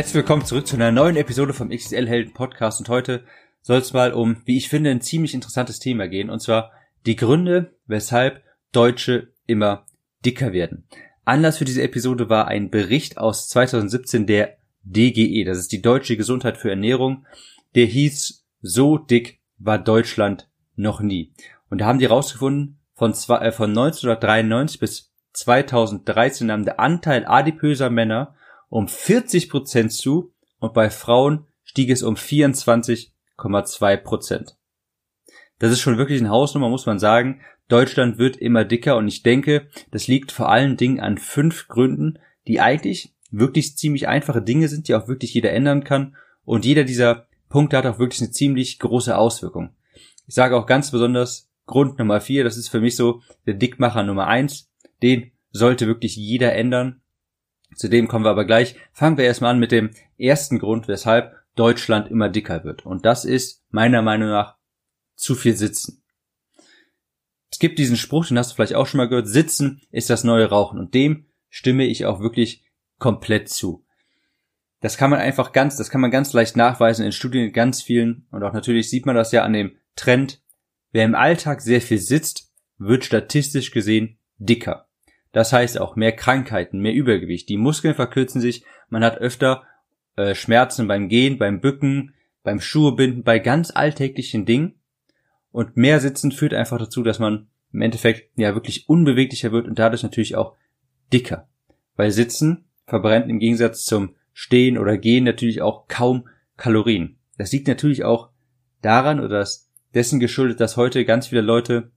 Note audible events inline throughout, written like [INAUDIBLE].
Herzlich willkommen zurück zu einer neuen Episode vom XXL Helden Podcast und heute soll es mal um, wie ich finde, ein ziemlich interessantes Thema gehen und zwar die Gründe, weshalb Deutsche immer dicker werden. Anlass für diese Episode war ein Bericht aus 2017 der DGE, das ist die Deutsche Gesundheit für Ernährung, der hieß So dick war Deutschland noch nie. Und da haben die rausgefunden, von, zwei, äh, von 1993 bis 2013 nahm der Anteil adipöser Männer um 40 Prozent zu und bei Frauen stieg es um 24,2 Prozent. Das ist schon wirklich eine Hausnummer, muss man sagen. Deutschland wird immer dicker und ich denke, das liegt vor allen Dingen an fünf Gründen, die eigentlich wirklich ziemlich einfache Dinge sind, die auch wirklich jeder ändern kann und jeder dieser Punkte hat auch wirklich eine ziemlich große Auswirkung. Ich sage auch ganz besonders Grund Nummer vier, das ist für mich so der Dickmacher Nummer eins, den sollte wirklich jeder ändern zu dem kommen wir aber gleich. Fangen wir erstmal an mit dem ersten Grund, weshalb Deutschland immer dicker wird. Und das ist meiner Meinung nach zu viel Sitzen. Es gibt diesen Spruch, den hast du vielleicht auch schon mal gehört, Sitzen ist das neue Rauchen. Und dem stimme ich auch wirklich komplett zu. Das kann man einfach ganz, das kann man ganz leicht nachweisen in Studien ganz vielen. Und auch natürlich sieht man das ja an dem Trend. Wer im Alltag sehr viel sitzt, wird statistisch gesehen dicker. Das heißt auch mehr Krankheiten, mehr Übergewicht. Die Muskeln verkürzen sich, man hat öfter äh, Schmerzen beim Gehen, beim Bücken, beim Schuhebinden, bei ganz alltäglichen Dingen. Und mehr Sitzen führt einfach dazu, dass man im Endeffekt ja wirklich unbeweglicher wird und dadurch natürlich auch dicker. Weil Sitzen verbrennt im Gegensatz zum Stehen oder Gehen natürlich auch kaum Kalorien. Das liegt natürlich auch daran oder dessen geschuldet, dass heute ganz viele Leute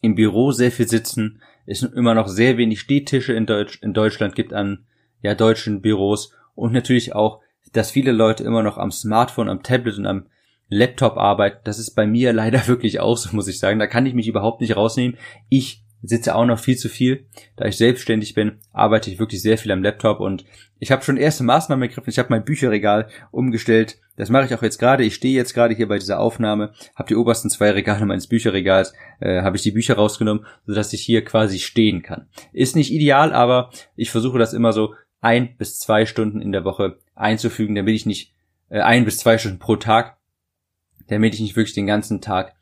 im Büro sehr viel sitzen, es immer noch sehr wenig Stehtische in, Deutsch, in Deutschland gibt an ja, deutschen Büros und natürlich auch, dass viele Leute immer noch am Smartphone, am Tablet und am Laptop arbeiten. Das ist bei mir [LAUGHS] leider wirklich auch so, muss ich sagen. Da kann ich mich überhaupt nicht rausnehmen. Ich sitze auch noch viel zu viel. Da ich selbstständig bin, arbeite ich wirklich sehr viel am Laptop und ich habe schon erste Maßnahmen ergriffen. Ich habe mein Bücherregal umgestellt. Das mache ich auch jetzt gerade. Ich stehe jetzt gerade hier bei dieser Aufnahme, habe die obersten zwei Regale meines Bücherregals, äh, habe ich die Bücher rausgenommen, sodass ich hier quasi stehen kann. Ist nicht ideal, aber ich versuche das immer so ein bis zwei Stunden in der Woche einzufügen, damit ich nicht äh, ein bis zwei Stunden pro Tag, damit ich nicht wirklich den ganzen Tag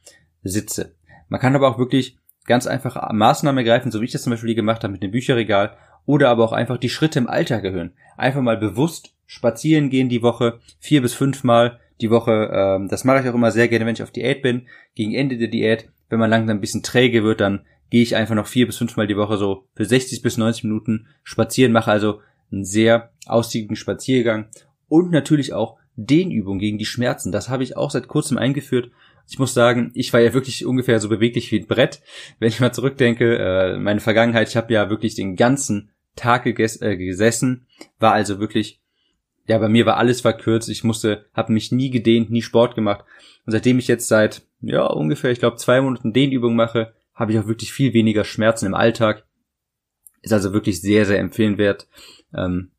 sitze. Man kann aber auch wirklich ganz einfach Maßnahmen ergreifen, so wie ich das zum Beispiel gemacht habe mit dem Bücherregal, oder aber auch einfach die Schritte im Alltag erhöhen. Einfach mal bewusst spazieren gehen die Woche, vier bis fünfmal die Woche. Ähm, das mache ich auch immer sehr gerne, wenn ich auf Diät bin. Gegen Ende der Diät, wenn man langsam ein bisschen träge wird, dann gehe ich einfach noch vier bis fünfmal die Woche so für 60 bis 90 Minuten spazieren, mache also einen sehr ausgiebigen Spaziergang und natürlich auch Dehnübungen gegen die Schmerzen. Das habe ich auch seit kurzem eingeführt ich muss sagen, ich war ja wirklich ungefähr so beweglich wie ein Brett. Wenn ich mal zurückdenke, äh, meine Vergangenheit, ich habe ja wirklich den ganzen Tag geges äh, gesessen, war also wirklich, ja, bei mir war alles verkürzt. Ich musste, habe mich nie gedehnt, nie Sport gemacht. Und seitdem ich jetzt seit, ja, ungefähr, ich glaube, zwei Monaten Dehnübungen mache, habe ich auch wirklich viel weniger Schmerzen im Alltag. Ist also wirklich sehr, sehr empfehlenwert. Ähm,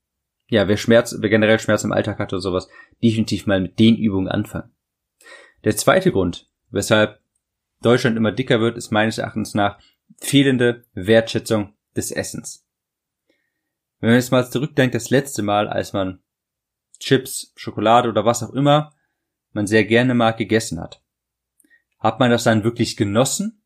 ja, wer Schmerz, wer generell Schmerz im Alltag hat oder sowas, definitiv mal mit Dehnübungen anfangen. Der zweite Grund, weshalb Deutschland immer dicker wird, ist meines Erachtens nach fehlende Wertschätzung des Essens. Wenn man jetzt mal zurückdenkt, das letzte Mal, als man Chips, Schokolade oder was auch immer man sehr gerne mag gegessen hat, hat man das dann wirklich genossen?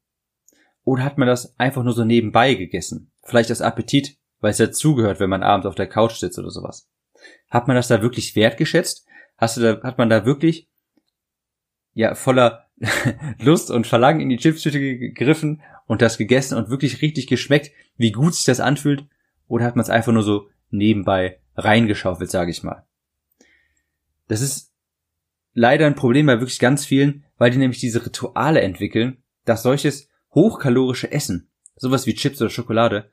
Oder hat man das einfach nur so nebenbei gegessen? Vielleicht aus Appetit, weil es dazugehört, wenn man abends auf der Couch sitzt oder sowas. Hat man das da wirklich wertgeschätzt? Hast du da, hat man da wirklich ja voller [LAUGHS] Lust und Verlangen in die Chipstüte gegriffen und das gegessen und wirklich richtig geschmeckt, wie gut sich das anfühlt? Oder hat man es einfach nur so nebenbei reingeschaufelt, sage ich mal? Das ist leider ein Problem bei wirklich ganz vielen, weil die nämlich diese Rituale entwickeln, dass solches hochkalorische Essen, sowas wie Chips oder Schokolade,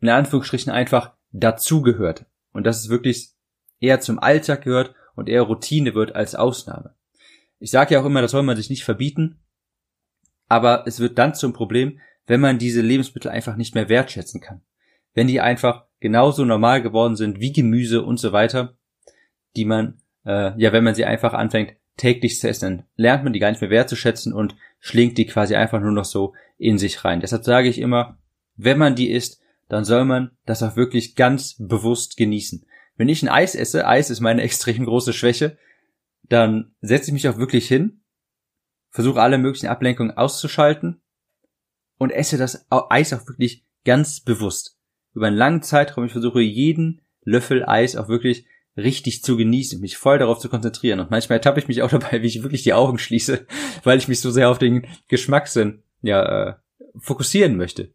in Anführungsstrichen einfach dazugehört. Und dass es wirklich eher zum Alltag gehört und eher Routine wird als Ausnahme. Ich sage ja auch immer, das soll man sich nicht verbieten, aber es wird dann zum Problem, wenn man diese Lebensmittel einfach nicht mehr wertschätzen kann. Wenn die einfach genauso normal geworden sind wie Gemüse und so weiter, die man, äh, ja, wenn man sie einfach anfängt täglich zu essen, lernt man die gar nicht mehr wertzuschätzen und schlingt die quasi einfach nur noch so in sich rein. Deshalb sage ich immer, wenn man die isst, dann soll man das auch wirklich ganz bewusst genießen. Wenn ich ein Eis esse, Eis ist meine [LAUGHS] extrem große Schwäche, dann setze ich mich auch wirklich hin, versuche alle möglichen Ablenkungen auszuschalten und esse das Eis auch wirklich ganz bewusst. Über einen langen Zeitraum, ich versuche jeden Löffel Eis auch wirklich richtig zu genießen, mich voll darauf zu konzentrieren. Und manchmal ertappe ich mich auch [LAUGHS] dabei, wie ich wirklich die Augen schließe, [LAUGHS] weil ich mich so sehr auf den Geschmackssinn ja, äh, fokussieren möchte.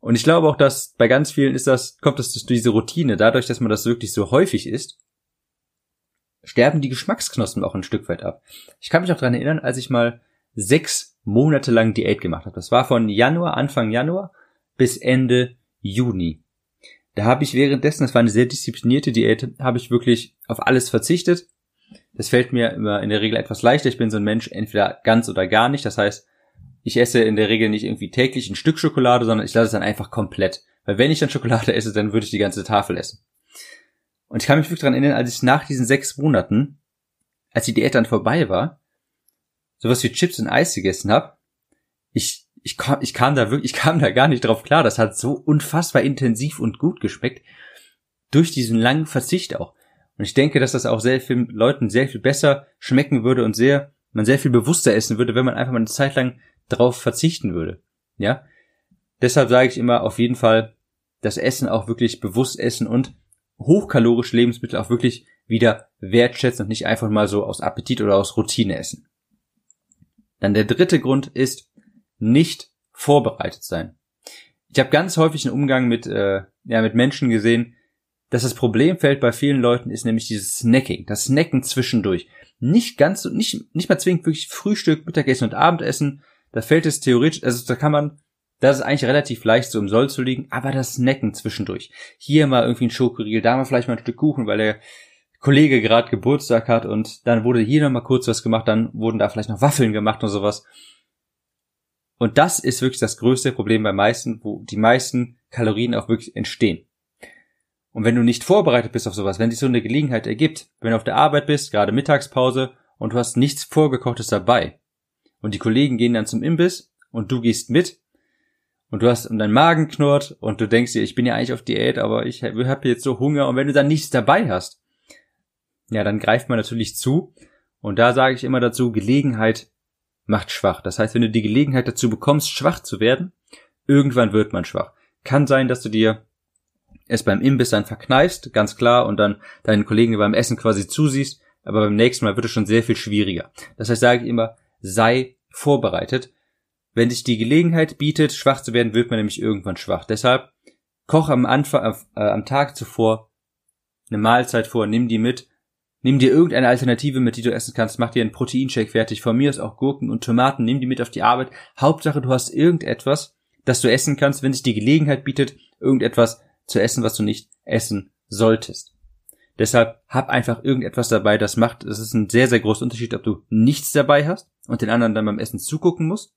Und ich glaube auch, dass bei ganz vielen ist das, kommt das durch diese Routine, dadurch, dass man das wirklich so häufig isst, sterben die Geschmacksknospen auch ein Stück weit ab. Ich kann mich auch daran erinnern, als ich mal sechs Monate lang Diät gemacht habe. Das war von Januar, Anfang Januar bis Ende Juni. Da habe ich währenddessen, das war eine sehr disziplinierte Diät, habe ich wirklich auf alles verzichtet. Das fällt mir immer in der Regel etwas leichter. Ich bin so ein Mensch, entweder ganz oder gar nicht. Das heißt, ich esse in der Regel nicht irgendwie täglich ein Stück Schokolade, sondern ich lasse es dann einfach komplett. Weil wenn ich dann Schokolade esse, dann würde ich die ganze Tafel essen. Und ich kann mich wirklich daran erinnern, als ich nach diesen sechs Monaten, als die Diät dann vorbei war, sowas wie Chips und Eis gegessen habe, ich, ich, kam, ich kam da wirklich, ich kam da gar nicht drauf klar. Das hat so unfassbar intensiv und gut geschmeckt. Durch diesen langen Verzicht auch. Und ich denke, dass das auch sehr vielen Leuten sehr viel besser schmecken würde und sehr, man sehr viel bewusster essen würde, wenn man einfach mal eine Zeit lang drauf verzichten würde. Ja? Deshalb sage ich immer auf jeden Fall das Essen auch wirklich bewusst essen und hochkalorische Lebensmittel auch wirklich wieder wertschätzen und nicht einfach mal so aus Appetit oder aus Routine essen. Dann der dritte Grund ist nicht vorbereitet sein. Ich habe ganz häufig einen Umgang mit, äh, ja, mit Menschen gesehen, dass das Problemfeld bei vielen Leuten ist nämlich dieses Snacking, das Snacken zwischendurch. Nicht ganz nicht, nicht mal zwingend wirklich Frühstück, Mittagessen und Abendessen. Da fällt es theoretisch, also da kann man das ist eigentlich relativ leicht so im Soll zu liegen, aber das Snacken zwischendurch. Hier mal irgendwie ein Schokoriegel, da mal vielleicht mal ein Stück Kuchen, weil der Kollege gerade Geburtstag hat und dann wurde hier noch mal kurz was gemacht, dann wurden da vielleicht noch Waffeln gemacht und sowas. Und das ist wirklich das größte Problem bei meisten, wo die meisten Kalorien auch wirklich entstehen. Und wenn du nicht vorbereitet bist auf sowas, wenn sich so eine Gelegenheit ergibt, wenn du auf der Arbeit bist, gerade Mittagspause und du hast nichts vorgekochtes dabei und die Kollegen gehen dann zum Imbiss und du gehst mit, und du hast und dein Magen knurrt und du denkst dir, ich bin ja eigentlich auf Diät, aber ich habe jetzt so Hunger und wenn du dann nichts dabei hast, ja, dann greift man natürlich zu und da sage ich immer dazu, Gelegenheit macht schwach. Das heißt, wenn du die Gelegenheit dazu bekommst, schwach zu werden, irgendwann wird man schwach. Kann sein, dass du dir es beim Imbiss dann verkneifst, ganz klar, und dann deinen Kollegen beim Essen quasi zusiehst, aber beim nächsten Mal wird es schon sehr viel schwieriger. Das heißt, sage ich immer, sei vorbereitet wenn sich die Gelegenheit bietet, schwach zu werden, wird man nämlich irgendwann schwach. Deshalb koch am Anfang, äh, am Tag zuvor eine Mahlzeit vor, nimm die mit, nimm dir irgendeine Alternative mit, die du essen kannst, mach dir einen Proteinshake fertig, von mir ist auch Gurken und Tomaten, nimm die mit auf die Arbeit. Hauptsache, du hast irgendetwas, das du essen kannst, wenn sich die Gelegenheit bietet, irgendetwas zu essen, was du nicht essen solltest. Deshalb hab einfach irgendetwas dabei, das macht, es ist ein sehr, sehr großer Unterschied, ob du nichts dabei hast und den anderen dann beim Essen zugucken musst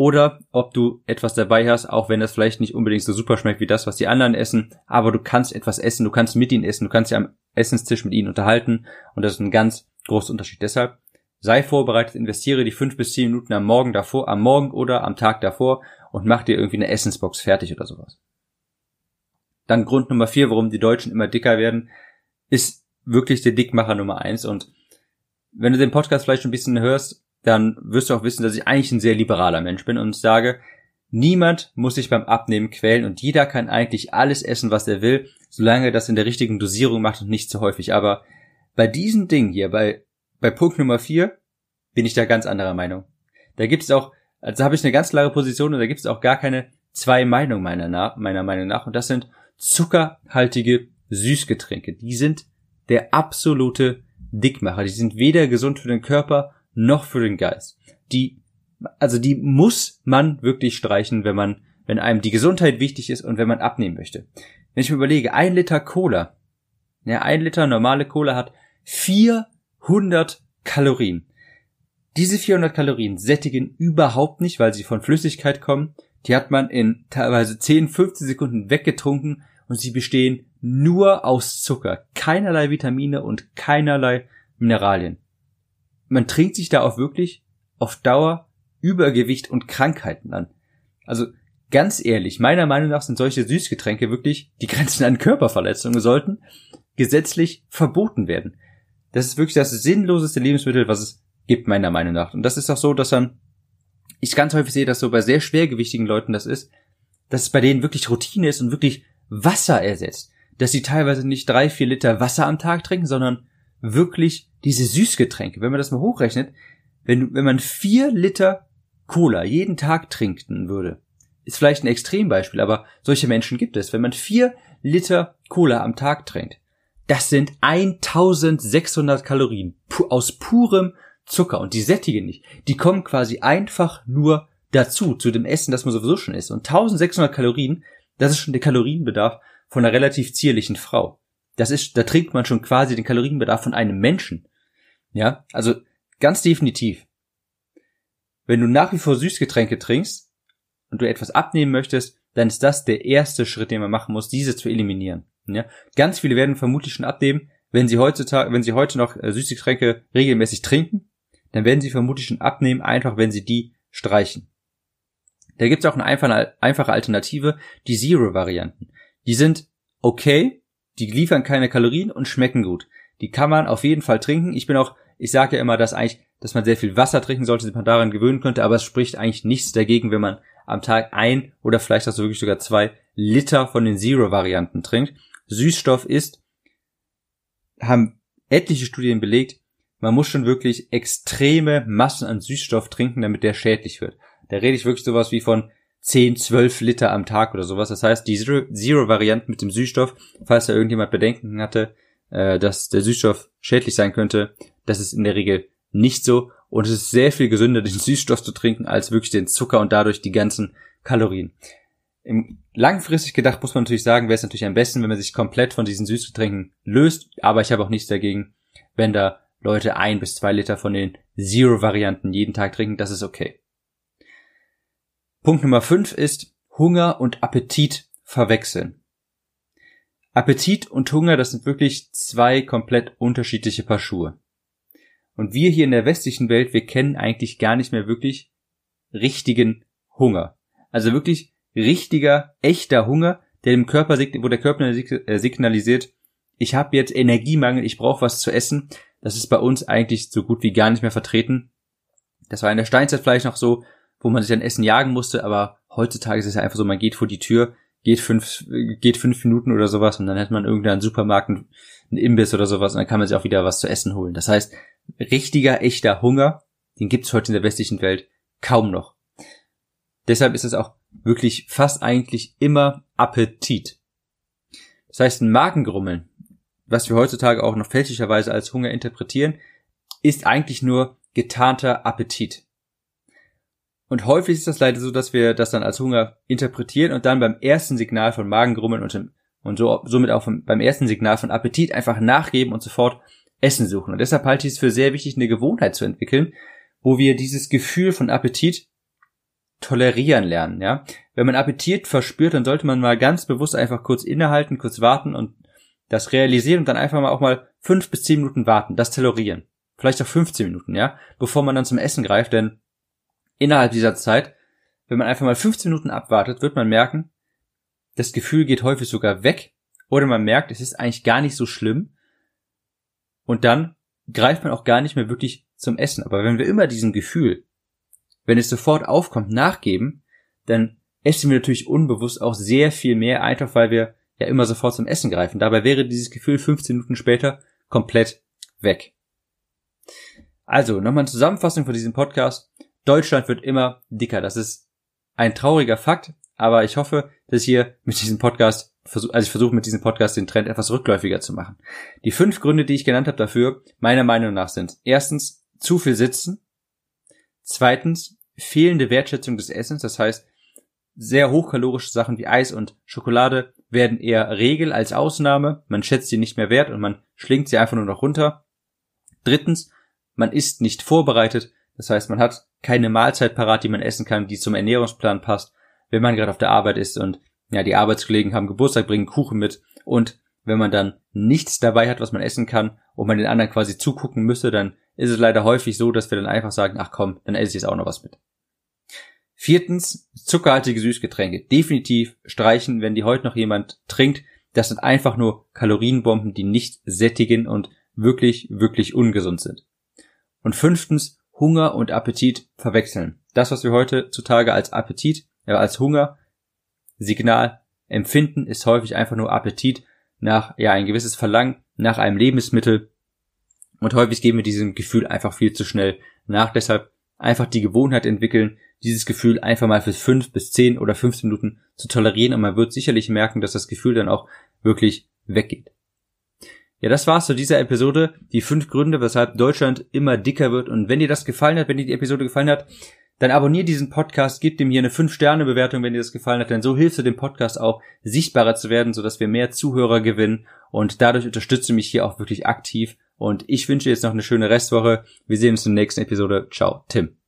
oder ob du etwas dabei hast, auch wenn das vielleicht nicht unbedingt so super schmeckt wie das, was die anderen essen, aber du kannst etwas essen, du kannst mit ihnen essen, du kannst ja am Essenstisch mit ihnen unterhalten und das ist ein ganz großer Unterschied. Deshalb sei vorbereitet, investiere die fünf bis zehn Minuten am Morgen davor, am Morgen oder am Tag davor und mach dir irgendwie eine Essensbox fertig oder sowas. Dann Grund Nummer vier, warum die Deutschen immer dicker werden, ist wirklich der Dickmacher Nummer eins und wenn du den Podcast vielleicht schon ein bisschen hörst, dann wirst du auch wissen, dass ich eigentlich ein sehr liberaler Mensch bin und sage, niemand muss sich beim Abnehmen quälen und jeder kann eigentlich alles essen, was er will, solange er das in der richtigen Dosierung macht und nicht zu häufig. Aber bei diesem Ding hier, bei, bei Punkt Nummer vier, bin ich da ganz anderer Meinung. Da gibt es auch, also habe ich eine ganz klare Position und da gibt es auch gar keine zwei Meinungen meiner, meiner Meinung nach. Und das sind zuckerhaltige Süßgetränke. Die sind der absolute Dickmacher. Die sind weder gesund für den Körper noch für den Geist. Die, also die muss man wirklich streichen, wenn man, wenn einem die Gesundheit wichtig ist und wenn man abnehmen möchte. Wenn ich mir überlege, ein Liter Cola, ja, ein Liter normale Cola hat 400 Kalorien. Diese 400 Kalorien sättigen überhaupt nicht, weil sie von Flüssigkeit kommen. Die hat man in teilweise 10, 15 Sekunden weggetrunken und sie bestehen nur aus Zucker, keinerlei Vitamine und keinerlei Mineralien. Man trinkt sich da auch wirklich auf Dauer Übergewicht und Krankheiten an. Also ganz ehrlich, meiner Meinung nach sind solche Süßgetränke wirklich die Grenzen an Körperverletzungen sollten gesetzlich verboten werden. Das ist wirklich das sinnloseste Lebensmittel, was es gibt, meiner Meinung nach. Und das ist auch so, dass dann, ich ganz häufig sehe, dass so bei sehr schwergewichtigen Leuten das ist, dass es bei denen wirklich Routine ist und wirklich Wasser ersetzt. Dass sie teilweise nicht drei, vier Liter Wasser am Tag trinken, sondern wirklich diese Süßgetränke. Wenn man das mal hochrechnet, wenn, wenn man vier Liter Cola jeden Tag trinken würde, ist vielleicht ein Extrembeispiel, aber solche Menschen gibt es. Wenn man vier Liter Cola am Tag trinkt, das sind 1600 Kalorien aus purem Zucker und die sättigen nicht. Die kommen quasi einfach nur dazu, zu dem Essen, das man sowieso schon isst. Und 1600 Kalorien, das ist schon der Kalorienbedarf von einer relativ zierlichen Frau. Das ist, da trinkt man schon quasi den Kalorienbedarf von einem Menschen. Ja, also ganz definitiv. Wenn du nach wie vor Süßgetränke trinkst und du etwas abnehmen möchtest, dann ist das der erste Schritt, den man machen muss, diese zu eliminieren. Ja, ganz viele werden vermutlich schon abnehmen, wenn sie heutzutage, wenn sie heute noch äh, Süßgetränke regelmäßig trinken, dann werden sie vermutlich schon abnehmen, einfach wenn sie die streichen. Da gibt es auch eine einfache Alternative, die Zero-Varianten. Die sind okay, die liefern keine Kalorien und schmecken gut. Die kann man auf jeden Fall trinken. Ich bin auch, ich sage ja immer, dass eigentlich, dass man sehr viel Wasser trinken sollte, sich man daran gewöhnen könnte, aber es spricht eigentlich nichts dagegen, wenn man am Tag ein oder vielleicht auch so wirklich sogar zwei Liter von den Zero-Varianten trinkt. Süßstoff ist, haben etliche Studien belegt, man muss schon wirklich extreme Massen an Süßstoff trinken, damit der schädlich wird. Da rede ich wirklich sowas wie von 10, 12 Liter am Tag oder sowas. Das heißt, die Zero-Variante mit dem Süßstoff, falls da irgendjemand Bedenken hatte, äh, dass der Süßstoff schädlich sein könnte, das ist in der Regel nicht so. Und es ist sehr viel gesünder, [LAUGHS] den Süßstoff zu trinken, als wirklich den Zucker und dadurch die ganzen Kalorien. Im langfristig gedacht muss man natürlich sagen, wäre es natürlich am besten, wenn man sich komplett von diesen Süßgetränken löst. Aber ich habe auch nichts dagegen, wenn da Leute ein bis zwei Liter von den Zero-Varianten jeden Tag trinken. Das ist okay. Punkt Nummer fünf ist Hunger und Appetit verwechseln. Appetit und Hunger, das sind wirklich zwei komplett unterschiedliche Paar Schuhe. Und wir hier in der westlichen Welt, wir kennen eigentlich gar nicht mehr wirklich richtigen Hunger. Also wirklich richtiger, echter Hunger, der dem Körper, wo der Körper äh, signalisiert, ich habe jetzt Energiemangel, ich brauche was zu essen. Das ist bei uns eigentlich so gut wie gar nicht mehr vertreten. Das war in der Steinzeit vielleicht noch so, wo man sich an Essen jagen musste, aber heutzutage ist es ja einfach so, man geht vor die Tür, geht fünf, geht fünf Minuten oder sowas und dann hat man irgendeinen Supermarkt, einen Imbiss oder sowas und dann kann man sich auch wieder was zu essen holen. Das heißt, richtiger, echter Hunger, den gibt es heute in der westlichen Welt kaum noch. Deshalb ist es auch wirklich fast eigentlich immer Appetit. Das heißt, ein Magengrummeln, was wir heutzutage auch noch fälschlicherweise als Hunger interpretieren, ist eigentlich nur getarnter Appetit. Und häufig ist das leider so, dass wir das dann als Hunger interpretieren und dann beim ersten Signal von Magengrummeln und, und so, somit auch vom, beim ersten Signal von Appetit einfach nachgeben und sofort Essen suchen. Und deshalb halte ich es für sehr wichtig, eine Gewohnheit zu entwickeln, wo wir dieses Gefühl von Appetit tolerieren lernen, ja. Wenn man Appetit verspürt, dann sollte man mal ganz bewusst einfach kurz innehalten, kurz warten und das realisieren und dann einfach mal auch mal fünf bis zehn Minuten warten, das tolerieren. Vielleicht auch 15 Minuten, ja, bevor man dann zum Essen greift, denn innerhalb dieser Zeit, wenn man einfach mal 15 Minuten abwartet, wird man merken, das Gefühl geht häufig sogar weg oder man merkt, es ist eigentlich gar nicht so schlimm und dann greift man auch gar nicht mehr wirklich zum Essen. Aber wenn wir immer diesem Gefühl wenn es sofort aufkommt, nachgeben, dann essen wir natürlich unbewusst auch sehr viel mehr, einfach weil wir ja immer sofort zum Essen greifen. Dabei wäre dieses Gefühl 15 Minuten später komplett weg. Also, nochmal eine Zusammenfassung von diesem Podcast. Deutschland wird immer dicker. Das ist ein trauriger Fakt, aber ich hoffe, dass hier mit diesem Podcast, also ich versuche mit diesem Podcast den Trend etwas rückläufiger zu machen. Die fünf Gründe, die ich genannt habe dafür, meiner Meinung nach sind erstens zu viel sitzen, Zweitens, fehlende Wertschätzung des Essens, das heißt, sehr hochkalorische Sachen wie Eis und Schokolade werden eher Regel als Ausnahme. Man schätzt sie nicht mehr wert und man schlingt sie einfach nur noch runter. Drittens, man ist nicht vorbereitet. Das heißt, man hat keine Mahlzeit parat, die man essen kann, die zum Ernährungsplan passt, wenn man gerade auf der Arbeit ist und ja, die Arbeitskollegen haben Geburtstag, bringen Kuchen mit und wenn man dann nichts dabei hat, was man essen kann und man den anderen quasi zugucken müsste, dann ist es leider häufig so, dass wir dann einfach sagen, ach komm, dann esse ich jetzt auch noch was mit. Viertens, zuckerhaltige Süßgetränke. Definitiv streichen, wenn die heute noch jemand trinkt. Das sind einfach nur Kalorienbomben, die nicht sättigen und wirklich, wirklich ungesund sind. Und fünftens, Hunger und Appetit verwechseln. Das, was wir heutzutage als Appetit, ja, als Hunger Signal empfinden, ist häufig einfach nur Appetit nach, ja, ein gewisses Verlangen nach einem Lebensmittel. Und häufig geben wir diesem Gefühl einfach viel zu schnell nach. Deshalb einfach die Gewohnheit entwickeln, dieses Gefühl einfach mal für fünf bis zehn oder 15 Minuten zu tolerieren und man wird sicherlich merken, dass das Gefühl dann auch wirklich weggeht. Ja, das war's zu dieser Episode. Die fünf Gründe, weshalb Deutschland immer dicker wird. Und wenn dir das gefallen hat, wenn dir die Episode gefallen hat, dann abonnier diesen Podcast, gib dem hier eine 5-Sterne-Bewertung, wenn dir das gefallen hat, denn so hilfst du dem Podcast auch sichtbarer zu werden, sodass wir mehr Zuhörer gewinnen und dadurch unterstützt du mich hier auch wirklich aktiv und ich wünsche dir jetzt noch eine schöne Restwoche. Wir sehen uns in der nächsten Episode. Ciao, Tim.